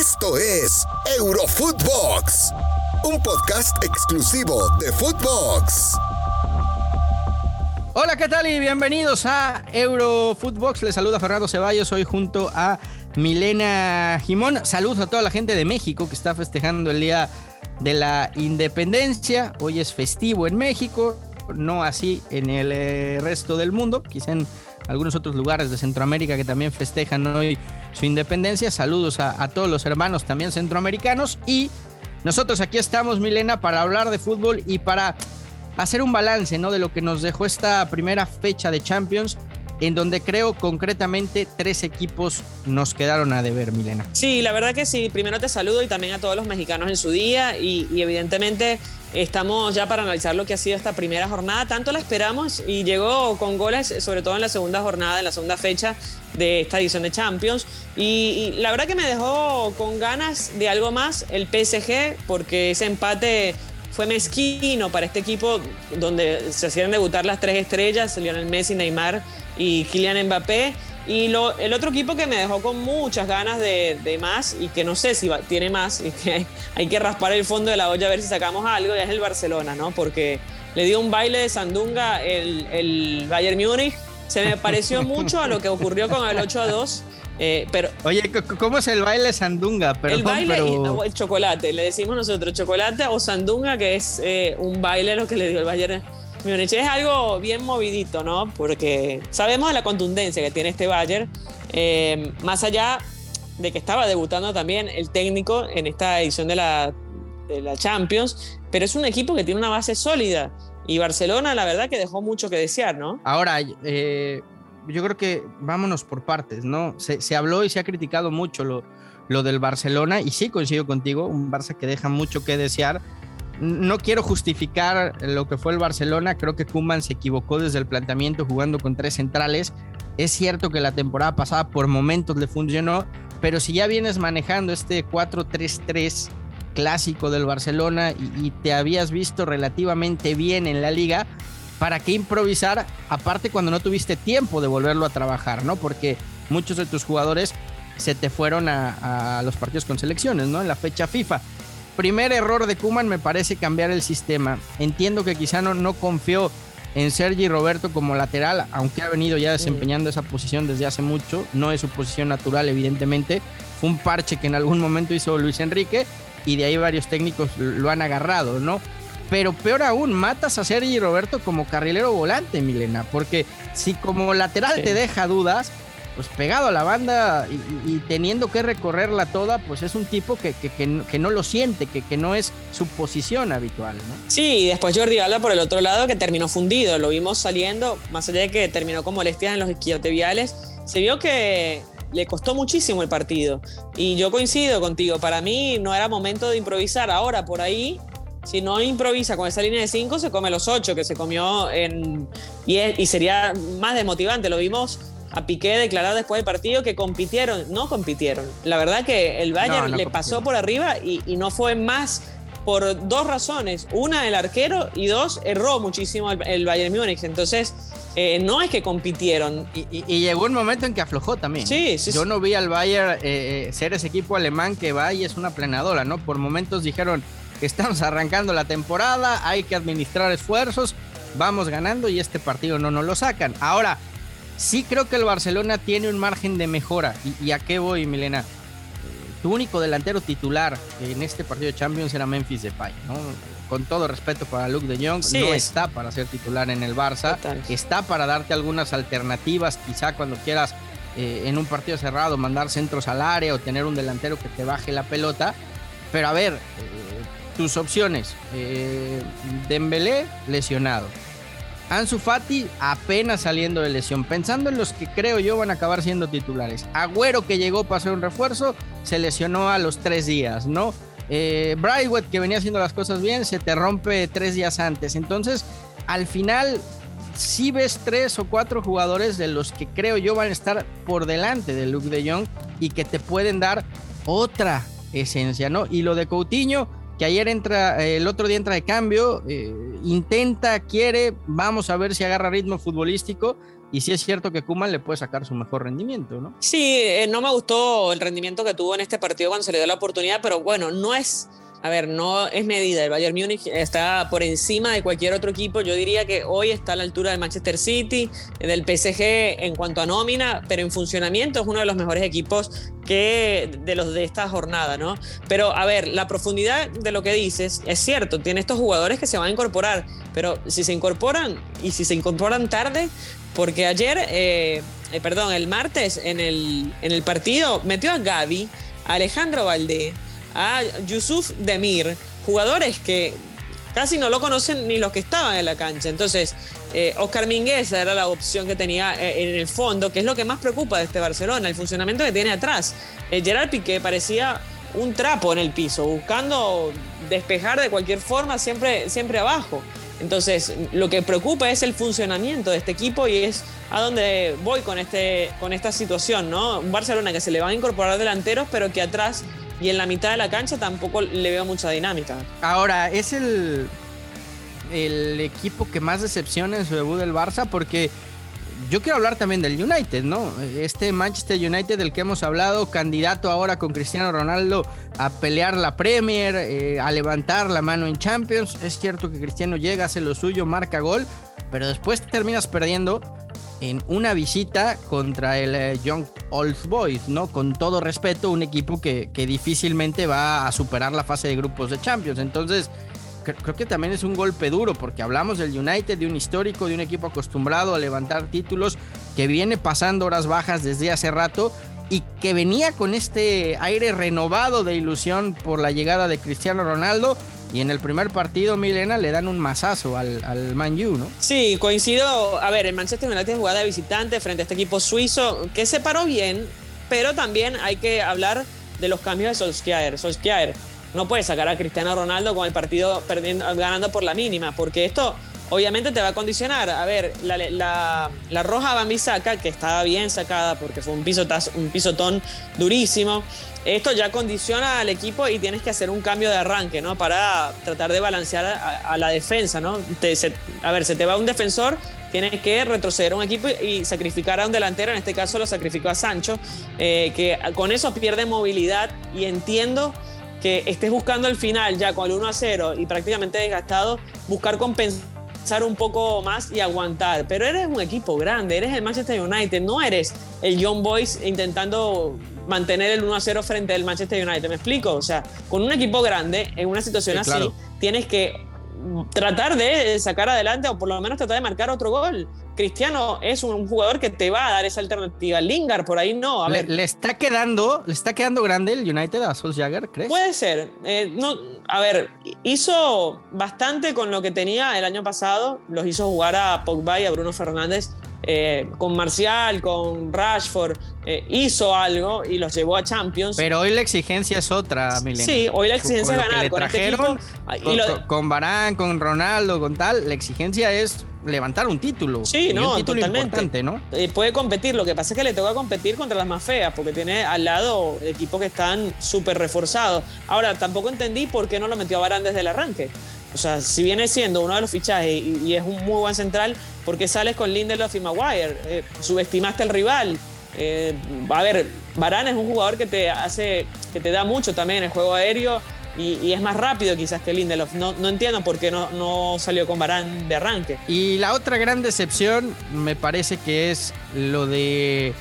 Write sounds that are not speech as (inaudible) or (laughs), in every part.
Esto es Eurofootbox, un podcast exclusivo de Footbox. Hola, ¿qué tal? Y bienvenidos a Eurofootbox. Les saluda Fernando Ceballos, hoy junto a Milena Jimón. Saludos a toda la gente de México que está festejando el Día de la Independencia. Hoy es festivo en México, no así en el eh, resto del mundo, quizá en algunos otros lugares de Centroamérica que también festejan hoy su independencia. Saludos a, todos los hermanos también centroamericanos y nosotros aquí estamos, Milena, para hablar de fútbol y para hacer un balance ¿no? de lo que nos dejó esta primera fecha de Champions en donde creo concretamente tres equipos nos quedaron a deber, Milena. Sí, la verdad que sí. Primero te saludo y también a todos los mexicanos en su día y, evidentemente estamos ya para analizar lo que ha sido esta primera jornada. Tanto la esperamos y llegó con goles, sobre todo en la segunda jornada, en la segunda fecha de esta edición de Champions. Y, la verdad que me dejó con ganas de algo más el PSG porque ese empate fue mezquino para este equipo donde se hacían debutar las tres estrellas, Lionel Messi, Neymar y Kylian Mbappé. Y lo, el otro equipo que me dejó con muchas ganas de, más y que no sé si tiene más y que hay, que raspar el fondo de la olla a ver si sacamos algo, es el Barcelona, ¿no? Porque le dio un baile de sandunga el, el Bayern Múnich. Se me pareció (laughs) mucho a lo que ocurrió con el 8 a 2 eh, pero, Oye, ¿cómo es el baile sandunga? el baile el chocolate, le decimos nosotros chocolate o sandunga, que es eh, un baile lo que le dio el Bayern Múnich. Es algo bien movidito, ¿no? Porque sabemos la contundencia que tiene este Bayern, eh, más allá de que estaba debutando también el técnico en esta edición de la, de la Champions, pero es un equipo que tiene una base sólida. Y Barcelona, la verdad, que dejó mucho que desear, ¿no? Ahora, eh, yo creo que vámonos por partes, ¿no? Se, habló y se ha criticado mucho lo, lo del Barcelona y sí coincido contigo, un Barça que deja mucho que desear. No quiero justificar lo que fue el Barcelona, creo que Kuman se equivocó desde el planteamiento jugando con tres centrales. Es cierto que la temporada pasada por momentos le funcionó, pero si ya vienes manejando este 4-3-3 clásico del Barcelona y, te habías visto relativamente bien en la liga, ¿para qué improvisar? Aparte cuando no tuviste tiempo de volverlo a trabajar, ¿no? Porque muchos de tus jugadores se te fueron a, los partidos con selecciones, ¿no? En la fecha FIFA. Primer error de Kuman me parece cambiar el sistema. Entiendo que quizá no, no confió en Sergi Roberto como lateral, aunque ha venido ya desempeñando esa posición desde hace mucho. No es su posición natural, evidentemente. Fue un parche que en algún momento hizo Luis Enrique y de ahí varios técnicos lo han agarrado, ¿no? Pero peor aún, matas a Sergi Roberto como carrilero volante, Milena, porque si como lateral te deja dudas, pues pegado a la banda y, teniendo que recorrerla toda, pues es un tipo que, que, no lo siente, que, que, no es su posición habitual. ¿no? Sí, y después Jordi Alba por el otro lado que terminó fundido, lo vimos saliendo, más allá de que terminó con molestias en los isquiotibiales, se vio que le costó muchísimo el partido. Y yo coincido contigo, para mí no era momento de improvisar, ahora por ahí si no improvisa con esa línea de 5, se come los 8 que se comió en. Y, y, sería más desmotivante. Lo vimos a Piqué declarar después del partido que compitieron. No compitieron. La verdad que el Bayern le pasó por arriba y, no fue más por dos razones. Una, el arquero y dos, erró muchísimo el, Bayern Múnich. Entonces. Eh, no es que compitieron. Y, llegó un momento en que aflojó también. Sí, sí. Yo no vi al Bayern eh, eh, ser ese equipo alemán que va y es una planadora, ¿no? Por momentos dijeron, estamos arrancando la temporada, hay que administrar esfuerzos, vamos ganando y este partido no nos lo sacan. Ahora, sí creo que el Barcelona tiene un margen de mejora. ¿Y, a qué voy, Milena? Tu único delantero titular en este partido de Champions era Memphis Depay, ¿no? Con todo respeto para Luke de Jong, no está para ser titular en el Barça, está para darte algunas alternativas, quizá cuando quieras eh, en un partido cerrado mandar centros al área o tener un delantero que te baje la pelota. Pero a ver, tus opciones. Eh, Dembélé, lesionado. Ansu Fati apenas saliendo de lesión. Pensando en los que creo yo van a acabar siendo titulares. Agüero que llegó para hacer un refuerzo, se lesionó a los tres días, ¿no? Eh, que venía haciendo las cosas bien, se te rompe tres días antes. Entonces, al final, si ves tres o cuatro jugadores de los que creo yo van a estar por delante de Luke de Jong y que te pueden dar otra esencia, ¿no? Y lo de Coutinho que ayer entra, el otro día entra de cambio, eh, intenta, quiere, vamos a ver si agarra ritmo futbolístico, y sí es cierto que Kuman le puede sacar su mejor rendimiento, ¿no? Sí, eh, no me gustó el rendimiento que tuvo en este partido cuando se le dio la oportunidad, pero bueno, no es a ver, no es medida. El Bayern Múnich está por encima de cualquier otro equipo. Yo diría que hoy está a la altura del Manchester City, del PSG en cuanto a nómina, pero en funcionamiento es uno de los mejores equipos que de los de esta jornada, ¿no? Pero a ver, la profundidad de lo que dices es cierto, tiene estos jugadores que se van a incorporar, pero si se incorporan y si se incorporan tarde, porque ayer, eh, eh, perdón, el martes en el, en el partido metió a Gaby, a Alejandro Valdé a Yusuf Demir, jugadores que casi no lo conocen ni los que estaban en la cancha. Entonces, eh, Oscar Mingueza era la opción que tenía eh, en el fondo, que es lo que más preocupa de este Barcelona, el funcionamiento que tiene atrás. Eh, Gerard Piqué parecía un trapo en el piso, buscando despejar de cualquier forma, siempre, siempre abajo. Entonces, lo que preocupa es el funcionamiento de este equipo y es a donde voy con, este, con esta situación, ¿no? Un Barcelona que se le van a incorporar delanteros, pero que atrás y en la mitad de la cancha tampoco le veo mucha dinámica. Ahora, es el, el equipo que más decepciona en su debut del Barça porque yo quiero hablar también del United, ¿no? Este Manchester United del que hemos hablado, candidato ahora con Cristiano Ronaldo a pelear la Premier, eh, a levantar la mano en Champions. Es cierto que Cristiano llega, hace lo suyo, marca gol, pero después terminas perdiendo en una visita contra el eh, Young Old Boys, ¿no? Con todo respeto, un equipo que, que, difícilmente va a superar la fase de grupos de Champions. Entonces, creo que también es un golpe duro, porque hablamos del United, de un histórico, de un equipo acostumbrado a levantar títulos, que viene pasando horas bajas desde hace rato y que venía con este aire renovado de ilusión por la llegada de Cristiano Ronaldo y en el primer partido, Milena, le dan un mazazo al, al Man U, ¿no? Sí, coincido. A ver, el Manchester United jugada de visitante frente a este equipo suizo que se paró bien, pero también hay que hablar de los cambios de Solskjaer. Solskjaer no puede sacar a Cristiano Ronaldo con el partido perdiendo, ganando por la mínima, porque esto obviamente te va a condicionar. A ver, la, roja Bambisaka, que estaba bien sacada porque fue un, un pisotón durísimo, esto ya condiciona al equipo y tienes que hacer un cambio de arranque, ¿no? Para tratar de balancear a, la defensa, ¿no? a ver, se te va un defensor, tienes que retroceder a un equipo y, sacrificar a un delantero, en este caso lo sacrificó a Sancho, eh, que con eso pierde movilidad y entiendo que estés buscando el final ya con el 1 a 0 y prácticamente desgastado, buscar compensar un poco más y aguantar. Pero eres un equipo grande, eres el Manchester United, no eres el Young Boys intentando mantener el 1 a 0 frente al Manchester United. ¿Me explico? O sea, con un equipo grande, en una situación así, tienes que tratar de sacar adelante o por lo menos tratar de marcar otro gol. Cristiano es un jugador que te va a dar esa alternativa. Lingard por ahí no. A ver. Le, está quedando, le está quedando grande el United a Solskjaer, ¿crees? Puede ser. Eh, no, a ver, hizo bastante con lo que tenía el año pasado. Los hizo jugar a Pogba y a Bruno Fernández eh, con Marcial, con Rashford, eh, hizo algo y los llevó a Champions. Pero hoy la exigencia es otra, Milen. Sí, hoy la exigencia es ganar. Con, este con, con Barán, con Ronaldo, con tal, la exigencia es levantar un título. Sí, no, un título totalmente. ¿no? Eh, puede competir, lo que pasa es que le toca competir contra las más feas, porque tiene al lado equipos que están súper reforzados. Ahora, tampoco entendí por qué no lo metió a Barán desde el arranque. O sea, si viene siendo uno de los fichajes y, es un muy buen central, ¿por qué sales con Lindelof y Maguire? Eh, subestimaste al rival. Eh, a ver, Varane es un jugador que te hace, que te da mucho también el juego aéreo y, es más rápido quizás que Lindelof. No, entiendo por qué no, no salió con Varane de arranque. Y la otra gran decepción me parece que es lo de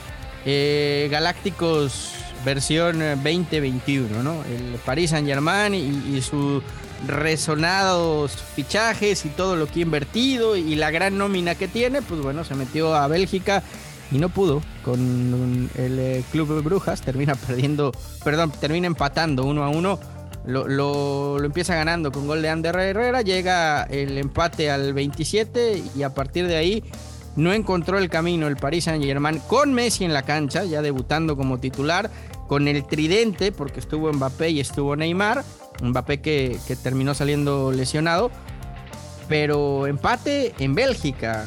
eh, Galácticos versión 2021, ¿no? El Paris Saint Germain y su resonados fichajes y todo lo que ha invertido y la gran nómina que tiene, pues bueno, se metió a Bélgica y no pudo con el eh, Club de Brujas, termina perdiendo, perdón, termina empatando uno a uno. Lo, lo, empieza ganando con gol de Ander Herrera, llega el empate al 27 y a partir de ahí no encontró el camino el Paris Saint Germain con Messi en la cancha, ya debutando como titular, con el tridente, porque estuvo Mbappé y estuvo Neymar, Mbappé que, que terminó saliendo lesionado. Pero empate en Bélgica.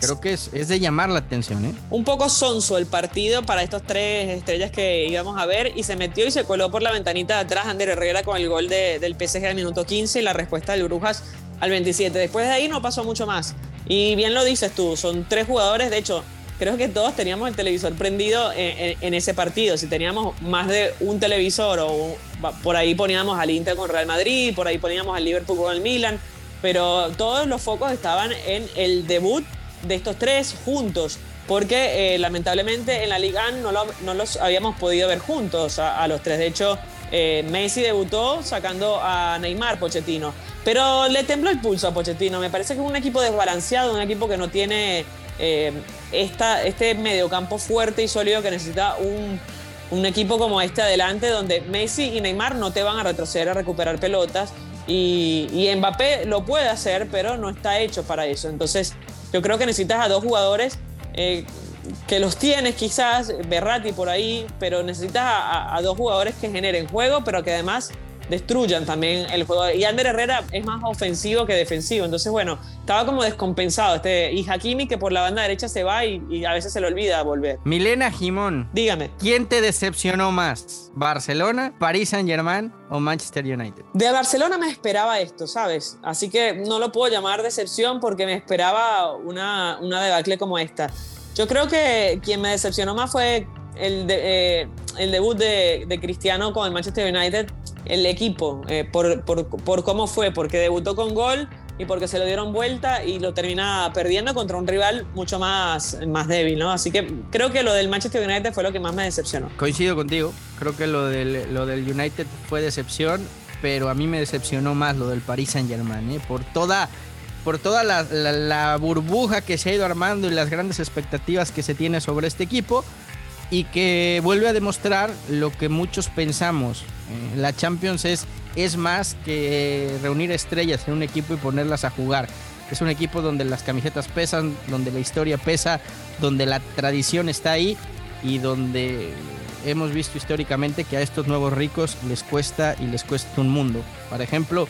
Creo que es, de llamar la atención. ¿eh? Un poco sonso el partido para estos tres estrellas que íbamos a ver y se metió y se coló por la ventanita de atrás Ander Herrera con el gol de, del PSG al minuto 15 y la respuesta del Brujas al 27. Después de ahí no pasó mucho más. Y bien lo dices tú, son tres jugadores, de hecho, creo que todos teníamos el televisor prendido en, ese partido. Si teníamos más de un televisor o por ahí poníamos al Inter con Real Madrid, por ahí poníamos al Liverpool con el Milan, pero todos los focos estaban en el debut de estos tres juntos, porque eh, lamentablemente en la Liga no, no, los habíamos podido ver juntos a, los tres. De hecho, eh, Messi debutó sacando a Neymar, Pochettino. Pero le tembló el pulso a Pochettino. Me parece que es un equipo desbalanceado, un equipo que no tiene eh, esta, este mediocampo fuerte y sólido que necesita un, un, equipo como este adelante, donde Messi y Neymar no te van a retroceder a recuperar pelotas. Y, y Mbappé lo puede hacer, pero no está hecho para eso. Entonces, yo creo que necesitas a dos jugadores eh, que los tienes quizás, Berratti por ahí, pero necesitas a, dos jugadores que generen juego, pero que además destruyan también el juego. Y Ander Herrera es más ofensivo que defensivo. Entonces, bueno, estaba como descompensado. Este, y Hakimi que por la banda derecha se va y, a veces se le olvida volver. Milena Jimón. Dígame. ¿Quién te decepcionó más? ¿Barcelona, París Saint Germain o Manchester United? De Barcelona me esperaba esto, ¿sabes? Así que no lo puedo llamar decepción porque me esperaba una, una debacle como esta. Yo creo que quien me decepcionó más fue el, eh, el debut de, de, Cristiano con el Manchester United, el equipo, eh, por, por, por, cómo fue, porque debutó con gol y porque se lo dieron vuelta y lo termina perdiendo contra un rival mucho más, más débil, ¿no? Así que creo que lo del Manchester United fue lo que más me decepcionó. Coincido contigo, creo que lo del, lo del United fue decepción, pero a mí me decepcionó más lo del Paris Saint Germain, ¿eh? por toda por toda la, la, la, burbuja que se ha ido armando y las grandes expectativas que se tiene sobre este equipo y que vuelve a demostrar lo que muchos pensamos. Eh, la Champions es, es más que reunir estrellas en un equipo y ponerlas a jugar. Es un equipo donde las camisetas pesan, donde la historia pesa, donde la tradición está ahí y donde hemos visto históricamente que a estos nuevos ricos les cuesta y les cuesta un mundo. Por ejemplo,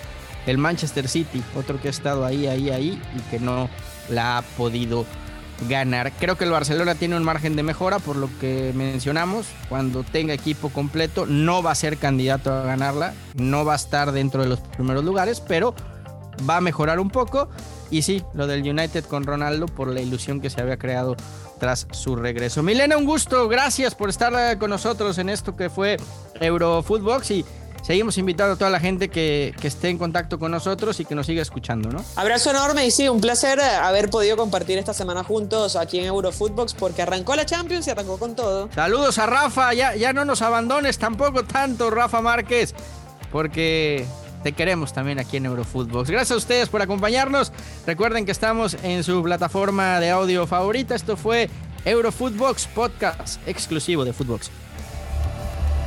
el Manchester City, otro que ha estado ahí, ahí, ahí y que no la ha podido ganar. Creo que el Barcelona tiene un margen de mejora por lo que mencionamos. Cuando tenga equipo completo no va a ser candidato a ganarla, no va a estar dentro de los primeros lugares, pero va a mejorar un poco. Y sí, lo del United con Ronaldo por la ilusión que se había creado tras su regreso. Milena, un gusto, gracias por estar con nosotros en esto que fue Eurofootbox y seguimos invitando a toda la gente que, que, esté en contacto con nosotros y que nos siga escuchando, ¿no? Abrazo enorme y sí, un placer haber podido compartir esta semana juntos aquí en Eurofootbox porque arrancó la Champions y arrancó con todo. Saludos a Rafa, ya, ya no nos abandones tampoco tanto, Rafa Márquez, porque te queremos también aquí en Eurofootbox. Gracias a ustedes por acompañarnos. Recuerden que estamos en su plataforma de audio favorita. Esto fue Eurofootbox Podcast exclusivo de Footbox.